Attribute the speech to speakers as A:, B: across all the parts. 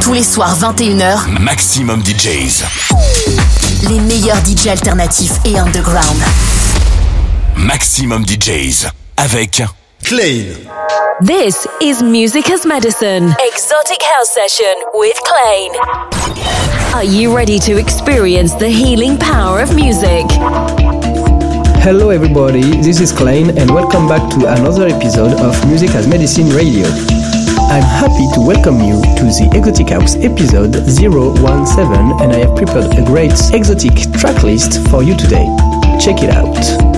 A: Tous les soirs 21h,
B: Maximum DJs.
A: les meilleurs DJ alternatifs et underground.
B: Maximum DJs. Avec
C: Clean.
D: This is Music as Medicine. Exotic House Session with Klein. Are you ready to experience the healing power of music?
E: Hello, everybody, this is Klein, and welcome back to another episode of Music as Medicine Radio. I'm happy to welcome you to the Exotic House episode 017, and I have prepared a great exotic track list for you today. Check it out.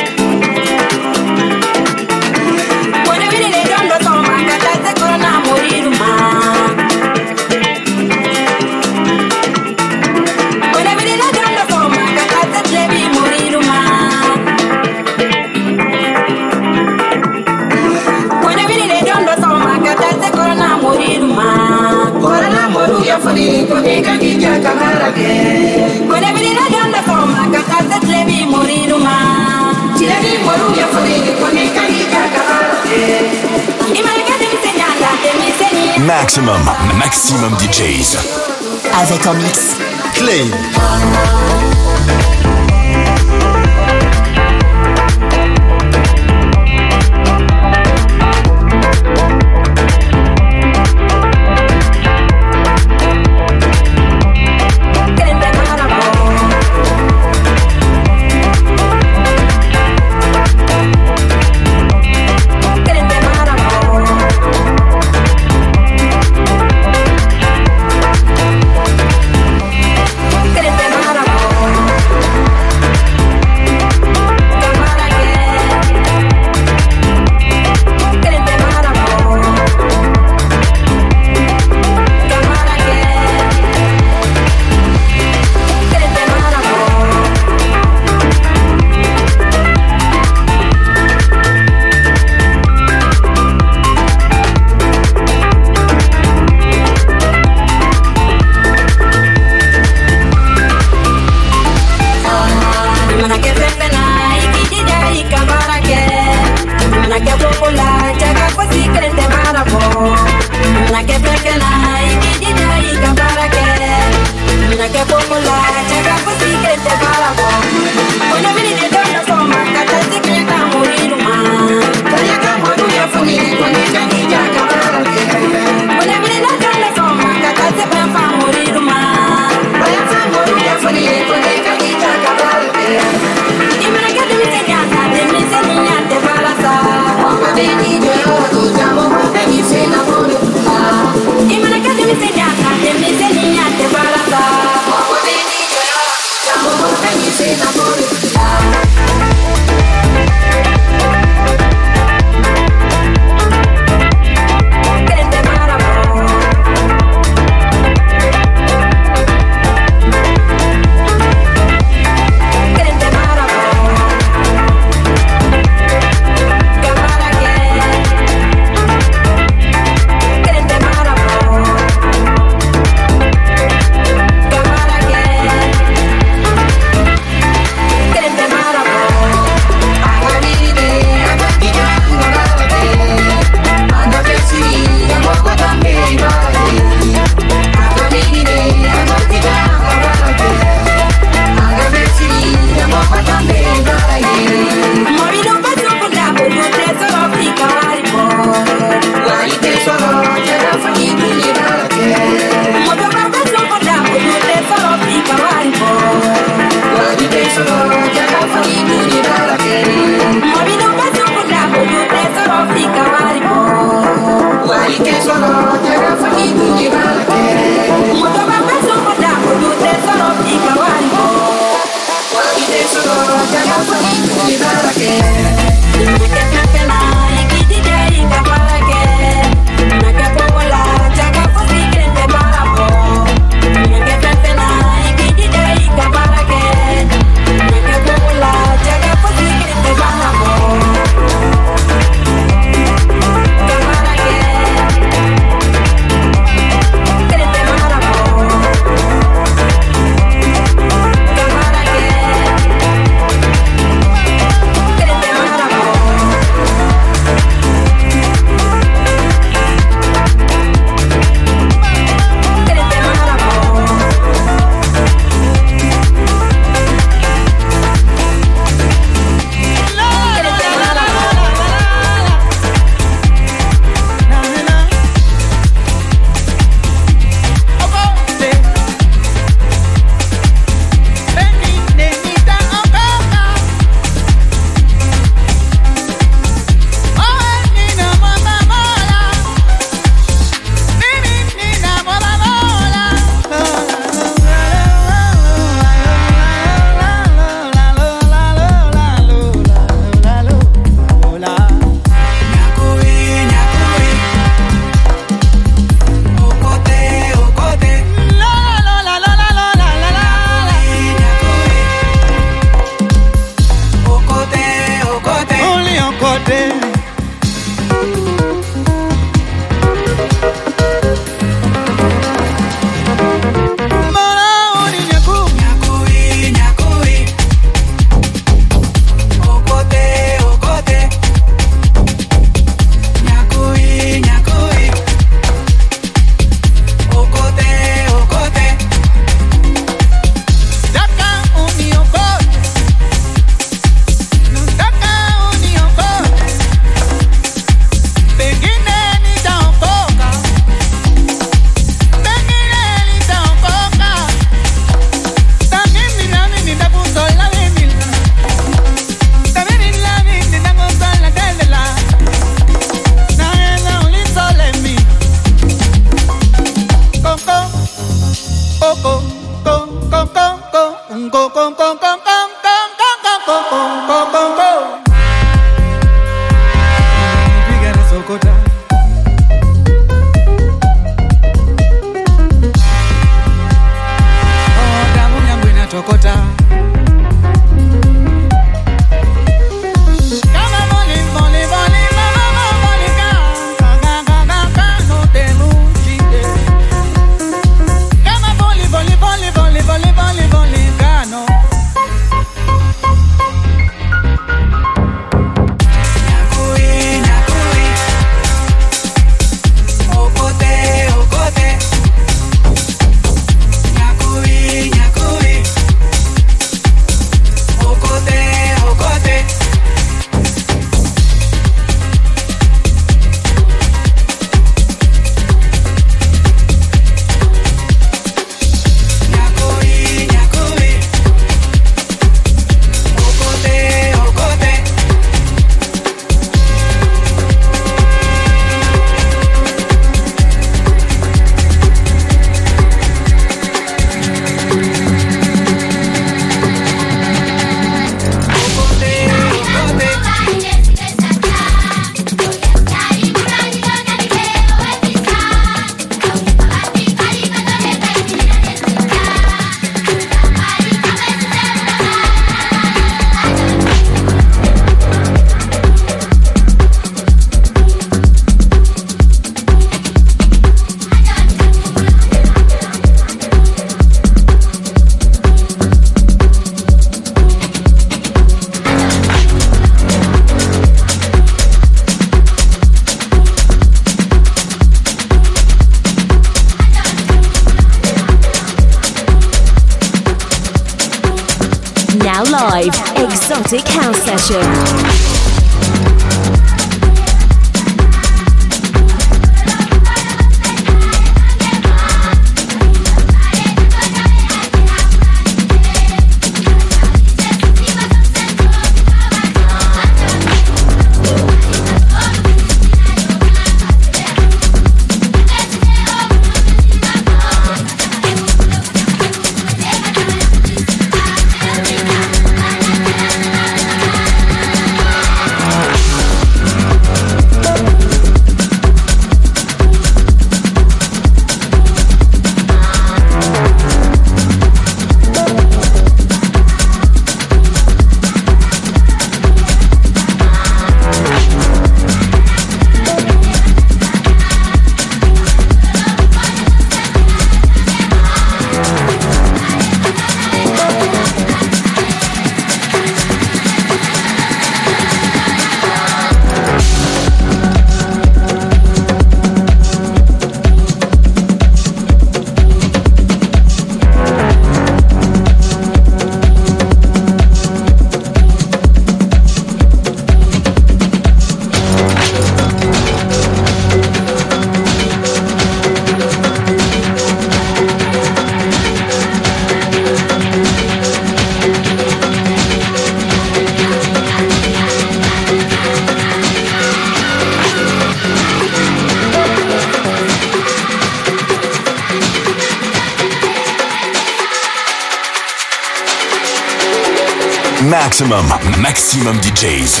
B: DJs.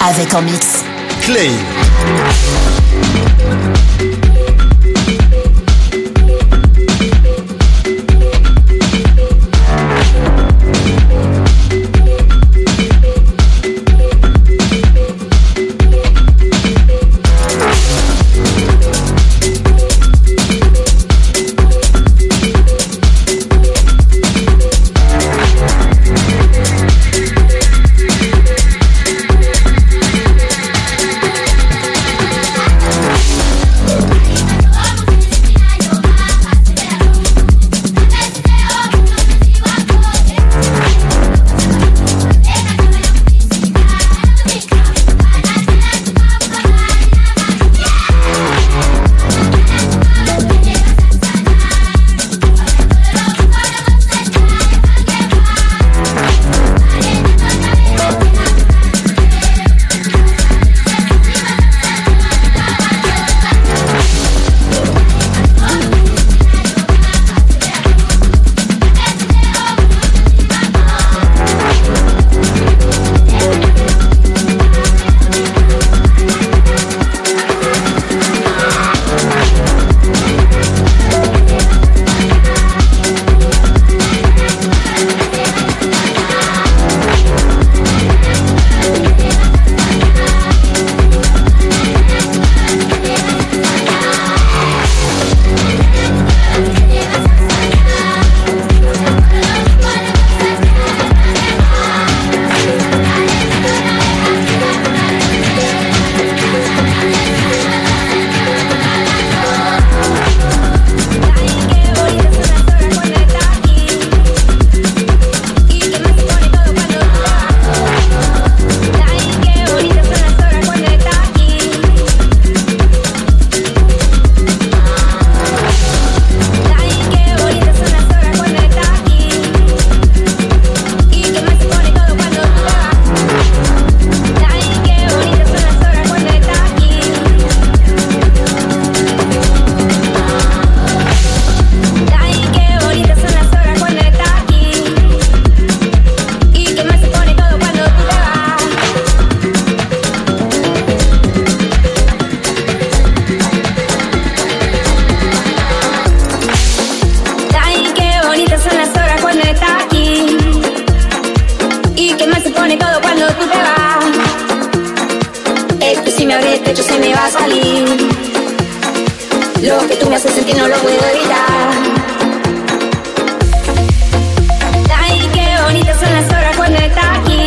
A: Avec en mix.
C: Clay.
F: Lo que tú me haces sentir no lo puedo evitar. Ay, qué bonitas son las horas cuando estás aquí.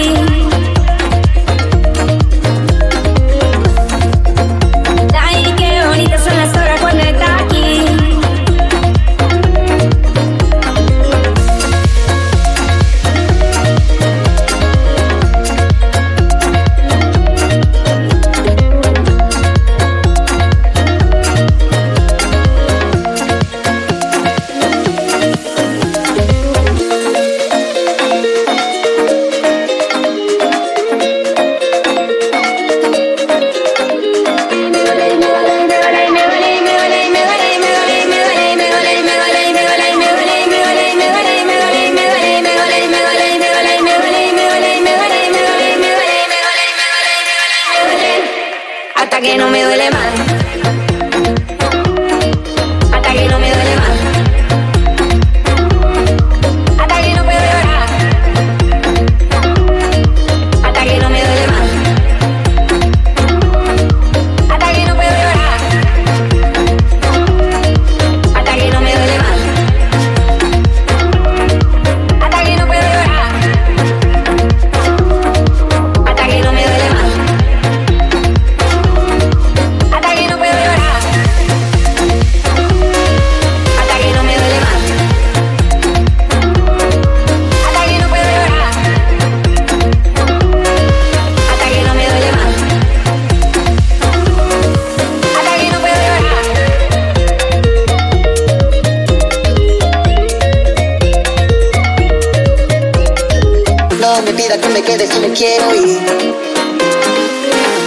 G: No me pida que me quede si me quiero ir.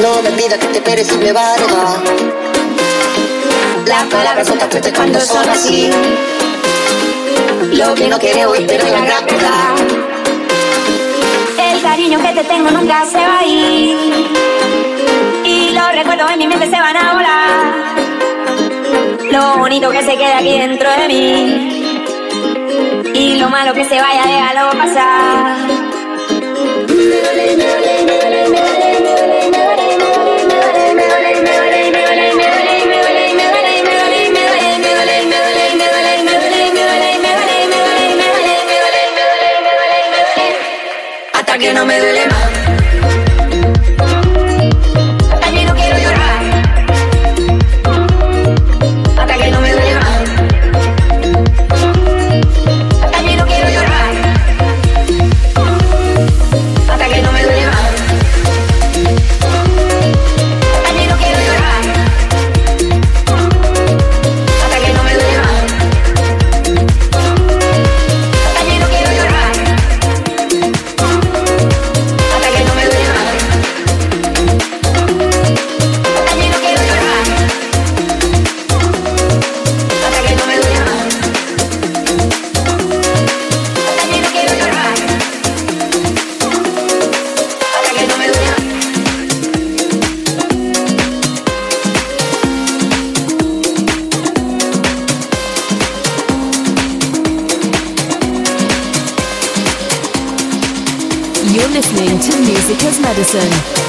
G: No me pida que te espere si me va a robar. Las palabras son tan cuando son así. Lo que no quiere hoy, pero es la gran. El
H: cariño que te tengo nunca se va a ir. Y los recuerdos en mi mente se van a volar. Lo bonito que se queda aquí dentro de mí. Y lo malo que se vaya, déjalo pasar que no me duele
D: Listen.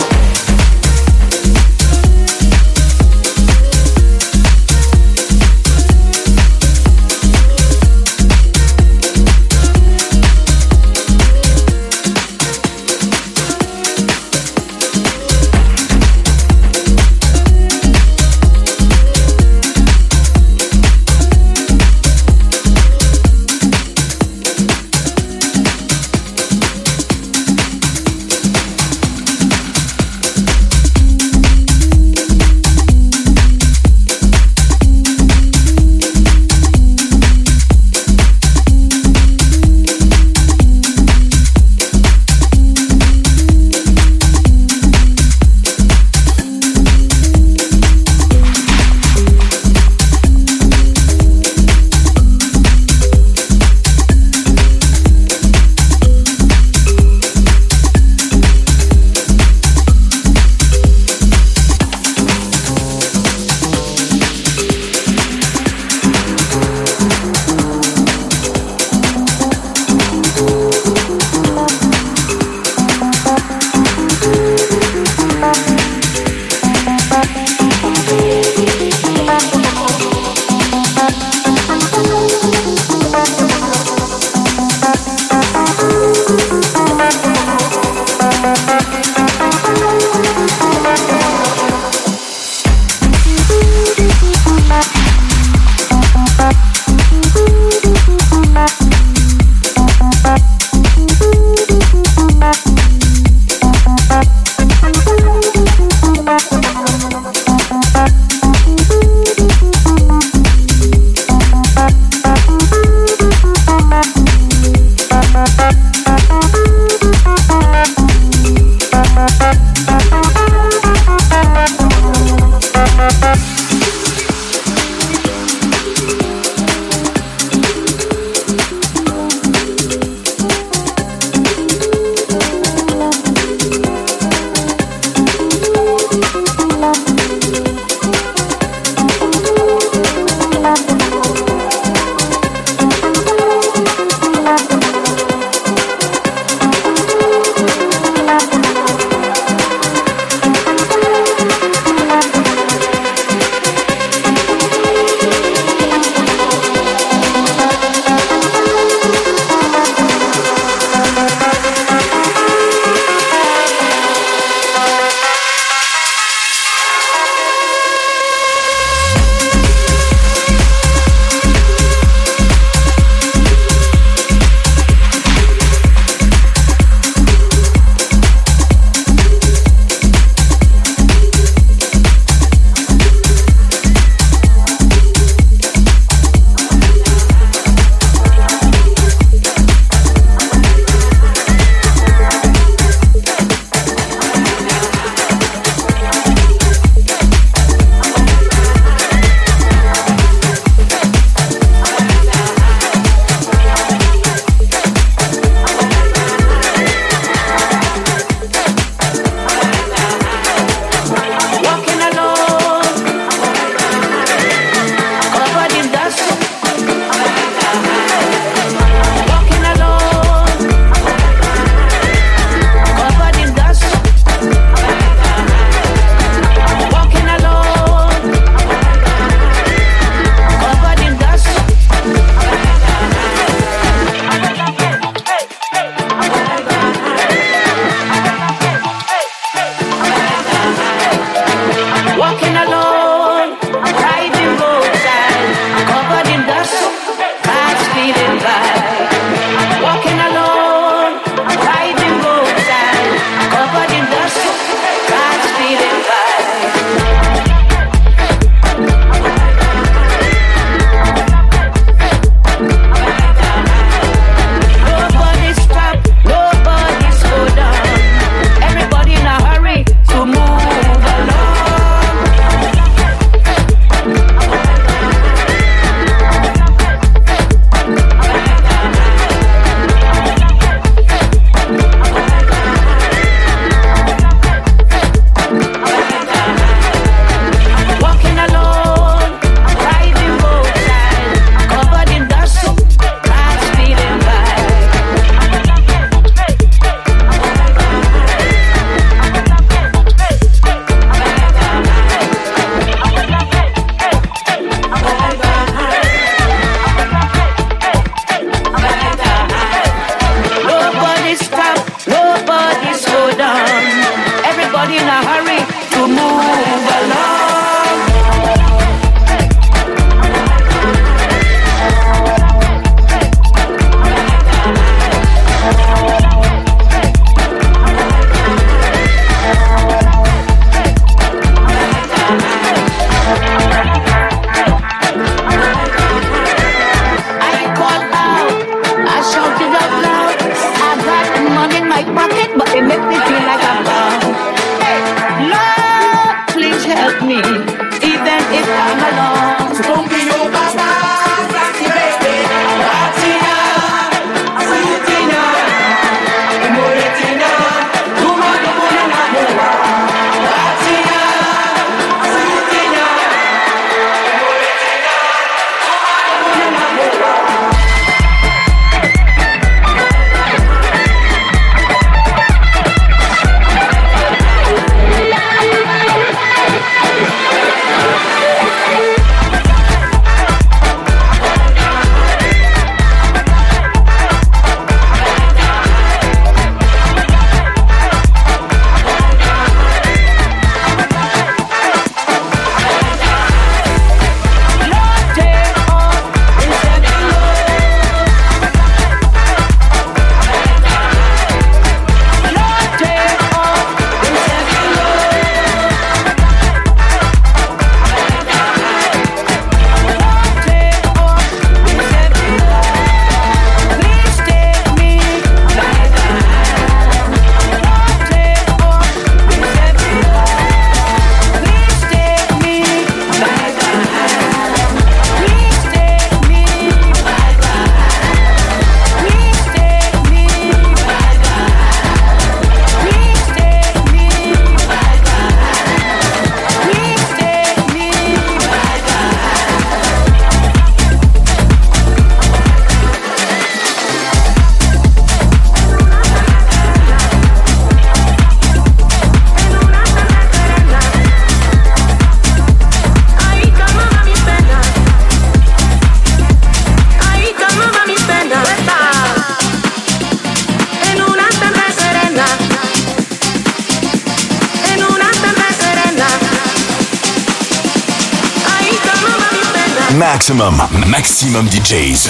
B: Maximum, maximum DJs.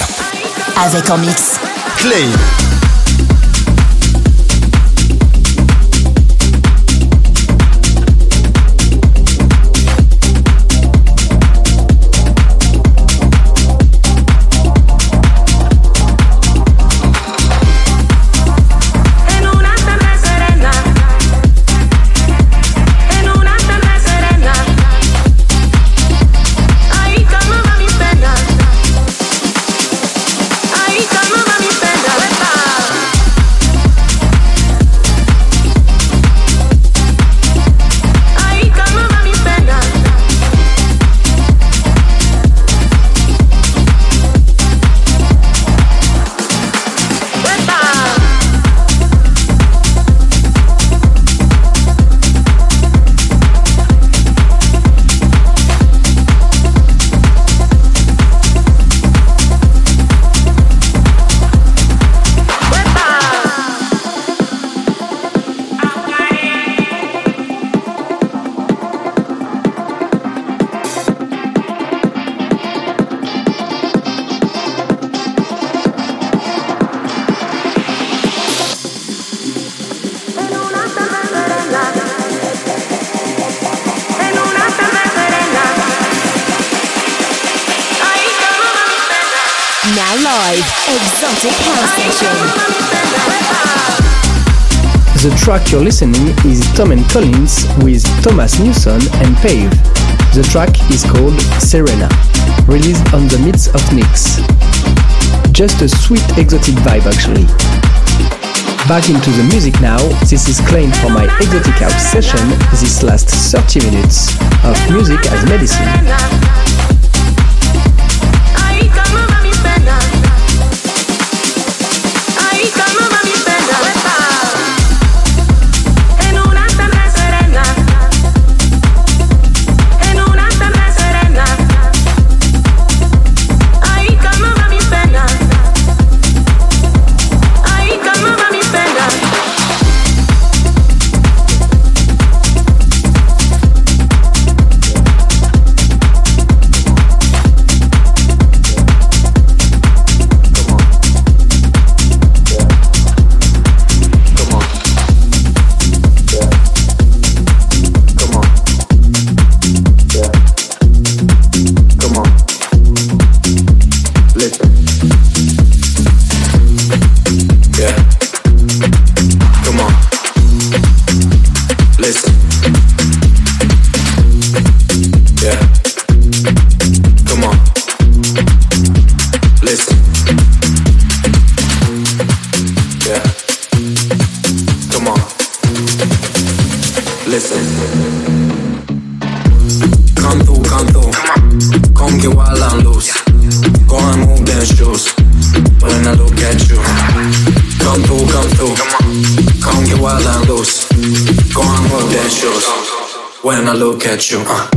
A: Avec en mix.
C: Clay.
E: Track you're listening is Tom and Collins with Thomas Newson and Pave. The track is called Serena, released on the Myths of Nix. Just a sweet exotic vibe actually. Back into the music now, this is Clain for my Exotic House session this last 30 minutes of music as medicine.
I: At you. Uh.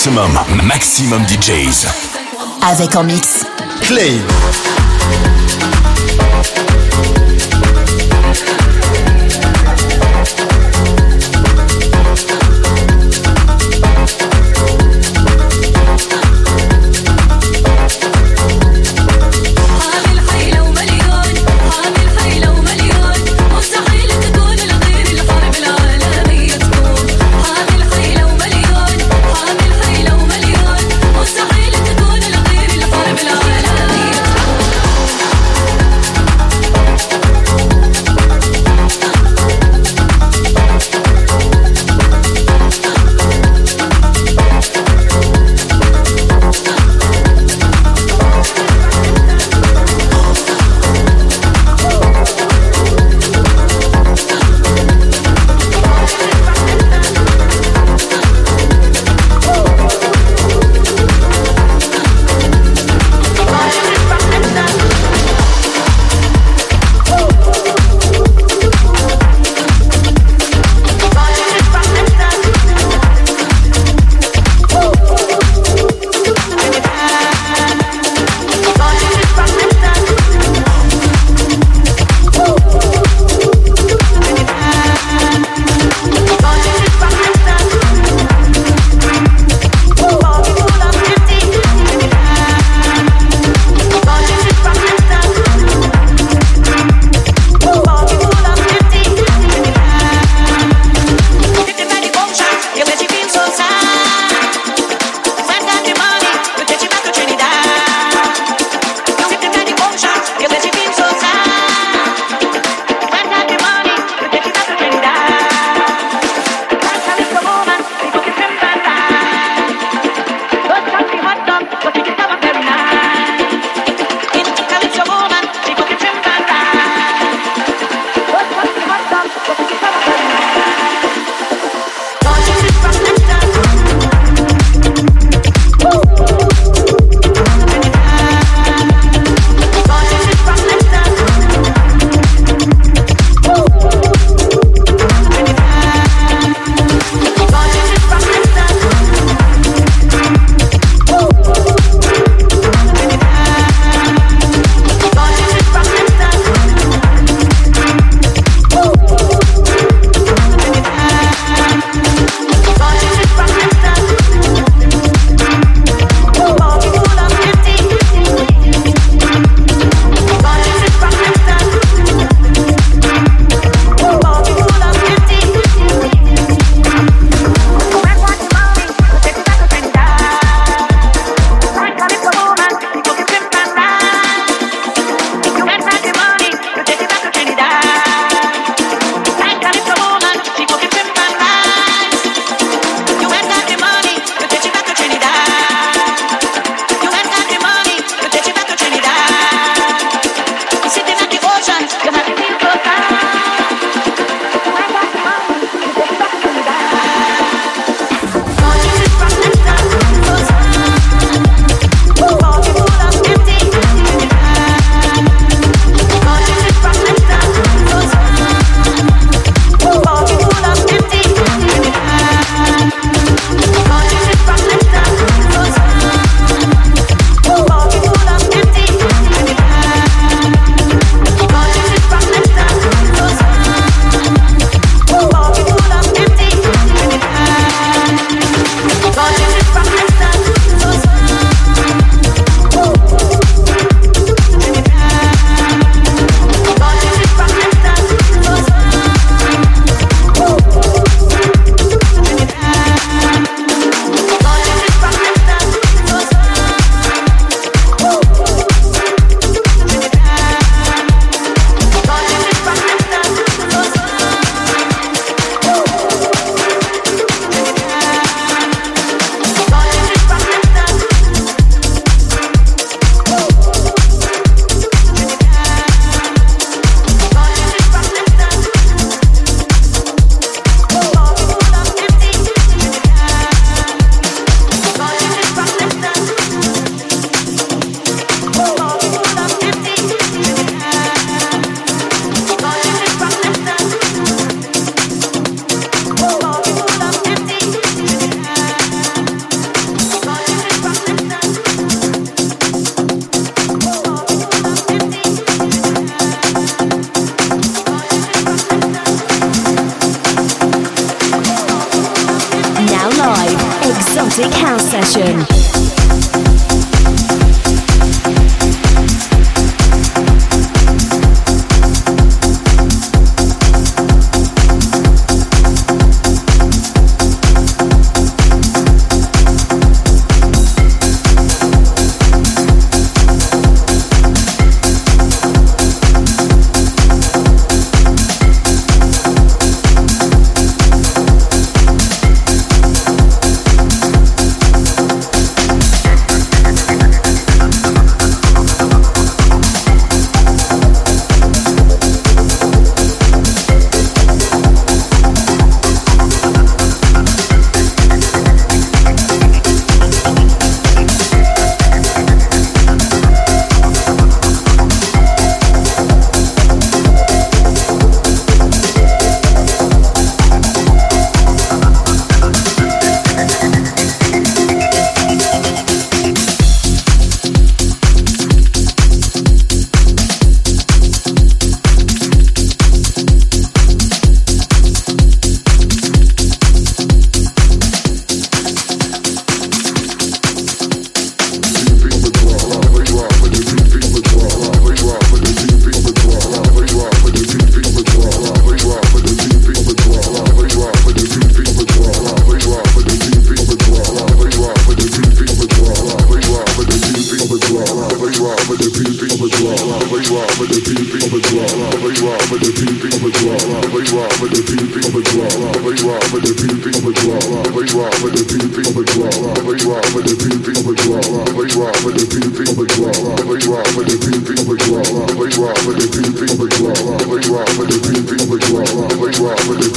B: Maximum, maximum DJs.
A: Avec en mix.
C: Clay.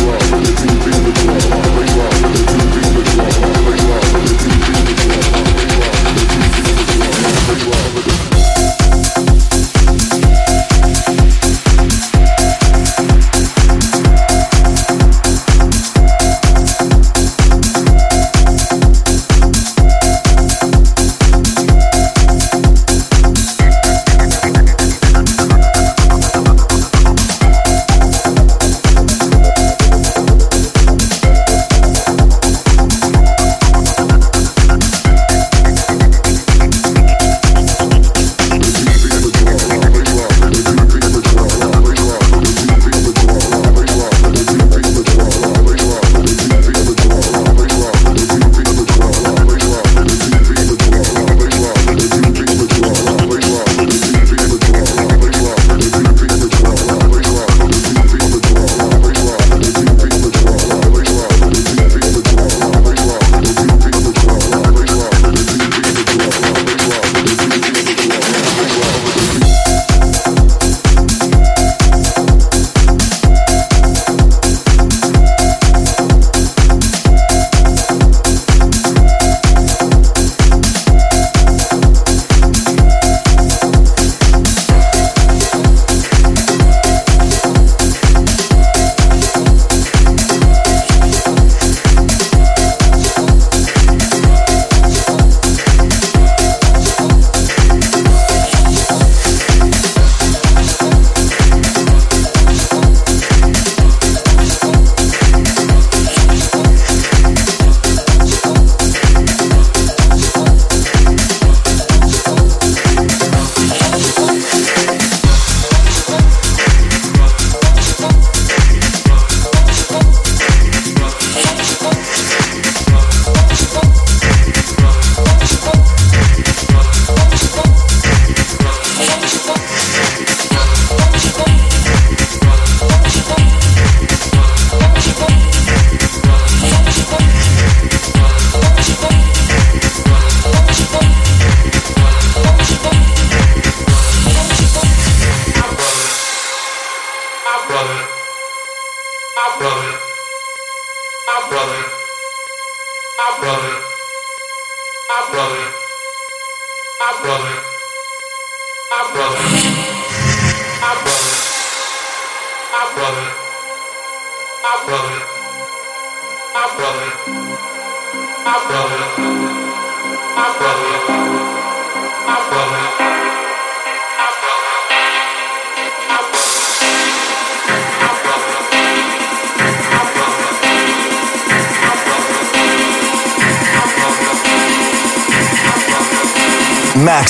D: Thank you.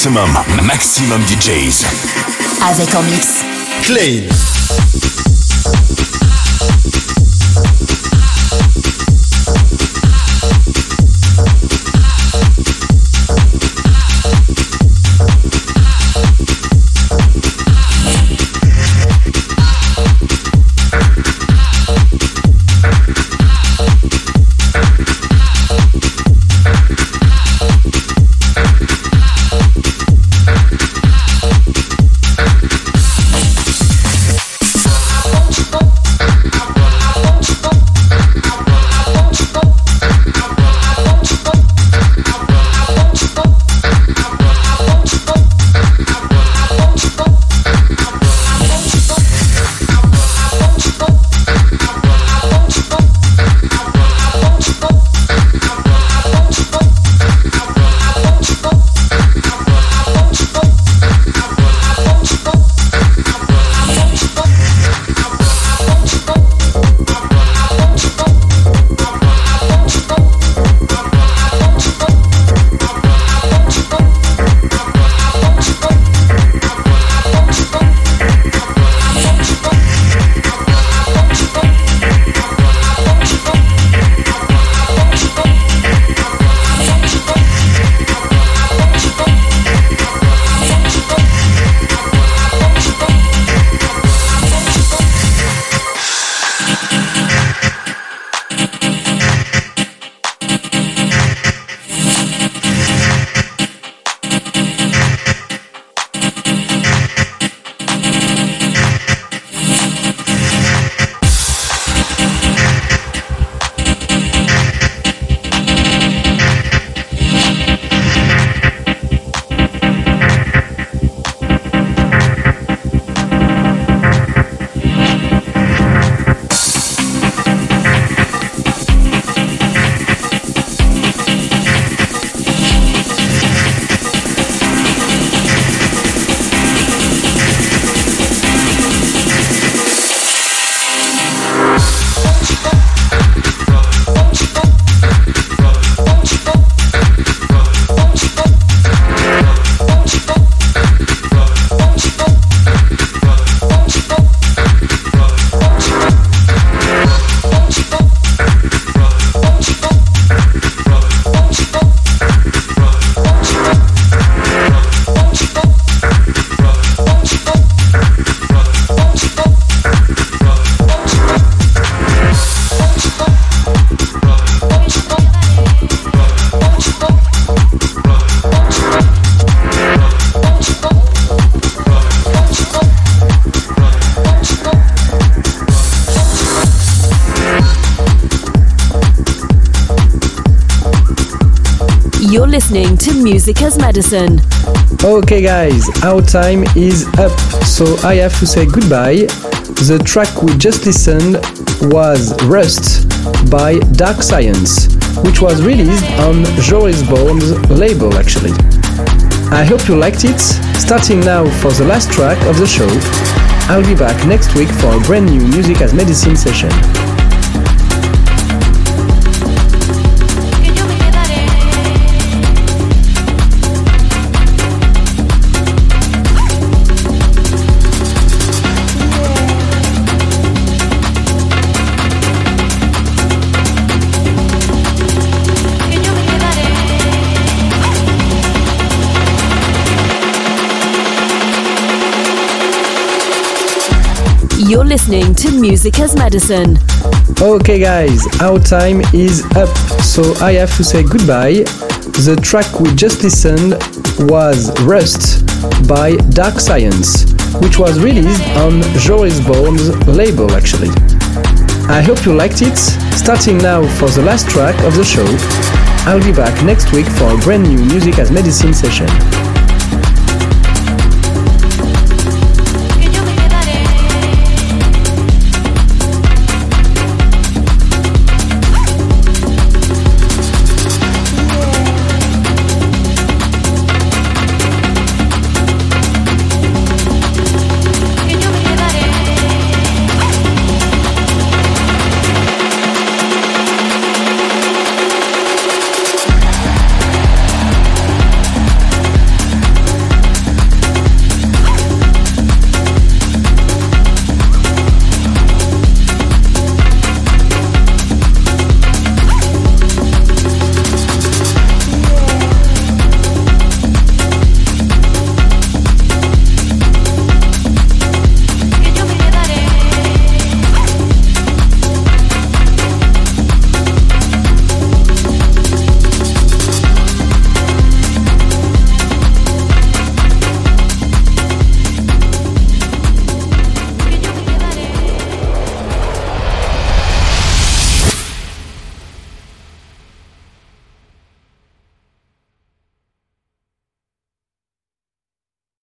B: Maximum, maximum DJs.
A: Avec en mix.
C: Clean.
D: Music as Medicine.
E: Okay, guys, our time is up, so I have to say goodbye. The track we just listened was Rust by Dark Science, which was released on Joris Voorn's label actually. I hope you liked it. Starting now for the last track of the show, I'll be back next week for a brand new Music as Medicine session.
D: Listening to Music as Medicine.
E: Okay, guys, our time is up, so I have to say goodbye. The track we just listened was Rust by Dark Science, which was released on Joris Voorn's label actually. I hope you liked it. Starting now for the last track of the show. I'll be back next week for a brand new Music as Medicine session.